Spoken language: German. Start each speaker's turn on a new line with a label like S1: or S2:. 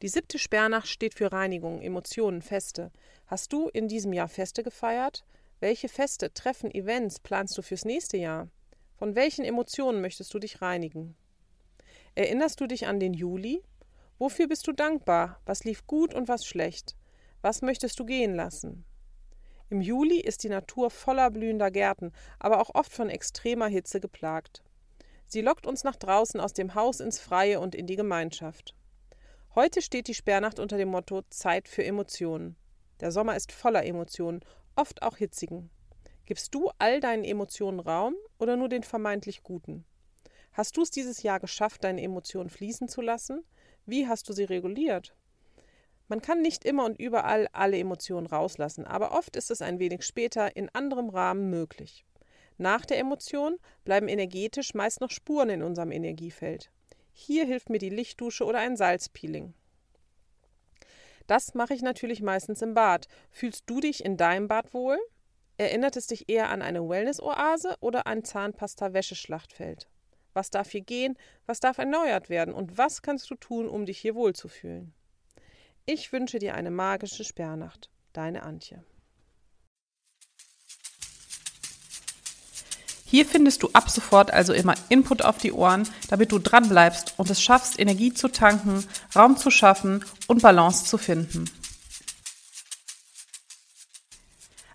S1: Die siebte Sperrnacht steht für Reinigung, Emotionen, Feste. Hast du in diesem Jahr Feste gefeiert? Welche Feste, Treffen, Events planst du fürs nächste Jahr? Von welchen Emotionen möchtest du dich reinigen? Erinnerst du dich an den Juli? Wofür bist du dankbar? Was lief gut und was schlecht? Was möchtest du gehen lassen? Im Juli ist die Natur voller blühender Gärten, aber auch oft von extremer Hitze geplagt. Sie lockt uns nach draußen aus dem Haus ins Freie und in die Gemeinschaft. Heute steht die Sperrnacht unter dem Motto Zeit für Emotionen. Der Sommer ist voller Emotionen, oft auch hitzigen. Gibst du all deinen Emotionen Raum oder nur den vermeintlich guten? Hast du es dieses Jahr geschafft, deine Emotionen fließen zu lassen? Wie hast du sie reguliert? Man kann nicht immer und überall alle Emotionen rauslassen, aber oft ist es ein wenig später in anderem Rahmen möglich. Nach der Emotion bleiben energetisch meist noch Spuren in unserem Energiefeld. Hier hilft mir die Lichtdusche oder ein Salzpeeling. Das mache ich natürlich meistens im Bad. Fühlst du dich in deinem Bad wohl? Erinnert es dich eher an eine Wellness-Oase oder ein Zahnpasta-Wäscheschlachtfeld? Was darf hier gehen? Was darf erneuert werden? Und was kannst du tun, um dich hier wohlzufühlen? Ich wünsche dir eine magische Sperrnacht. Deine Antje.
S2: Hier findest du ab sofort also immer Input auf die Ohren, damit du dran bleibst und es schaffst, Energie zu tanken, Raum zu schaffen und Balance zu finden.